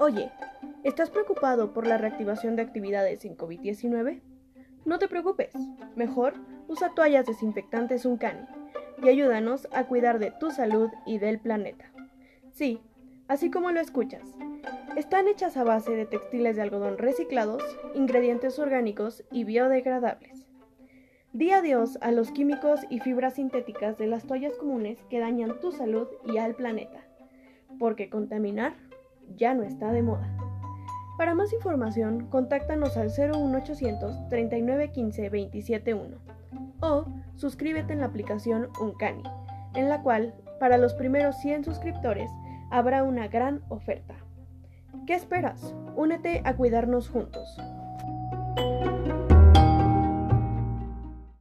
Oye, ¿estás preocupado por la reactivación de actividades en COVID-19? No te preocupes, mejor usa toallas desinfectantes Uncani y ayúdanos a cuidar de tu salud y del planeta. Sí, así como lo escuchas. Están hechas a base de textiles de algodón reciclados, ingredientes orgánicos y biodegradables. Di adiós a los químicos y fibras sintéticas de las toallas comunes que dañan tu salud y al planeta, porque contaminar ya no está de moda. Para más información, contáctanos al 01800 3915 271 o suscríbete en la aplicación Uncani, en la cual, para los primeros 100 suscriptores, habrá una gran oferta. ¿Qué esperas? Únete a cuidarnos juntos.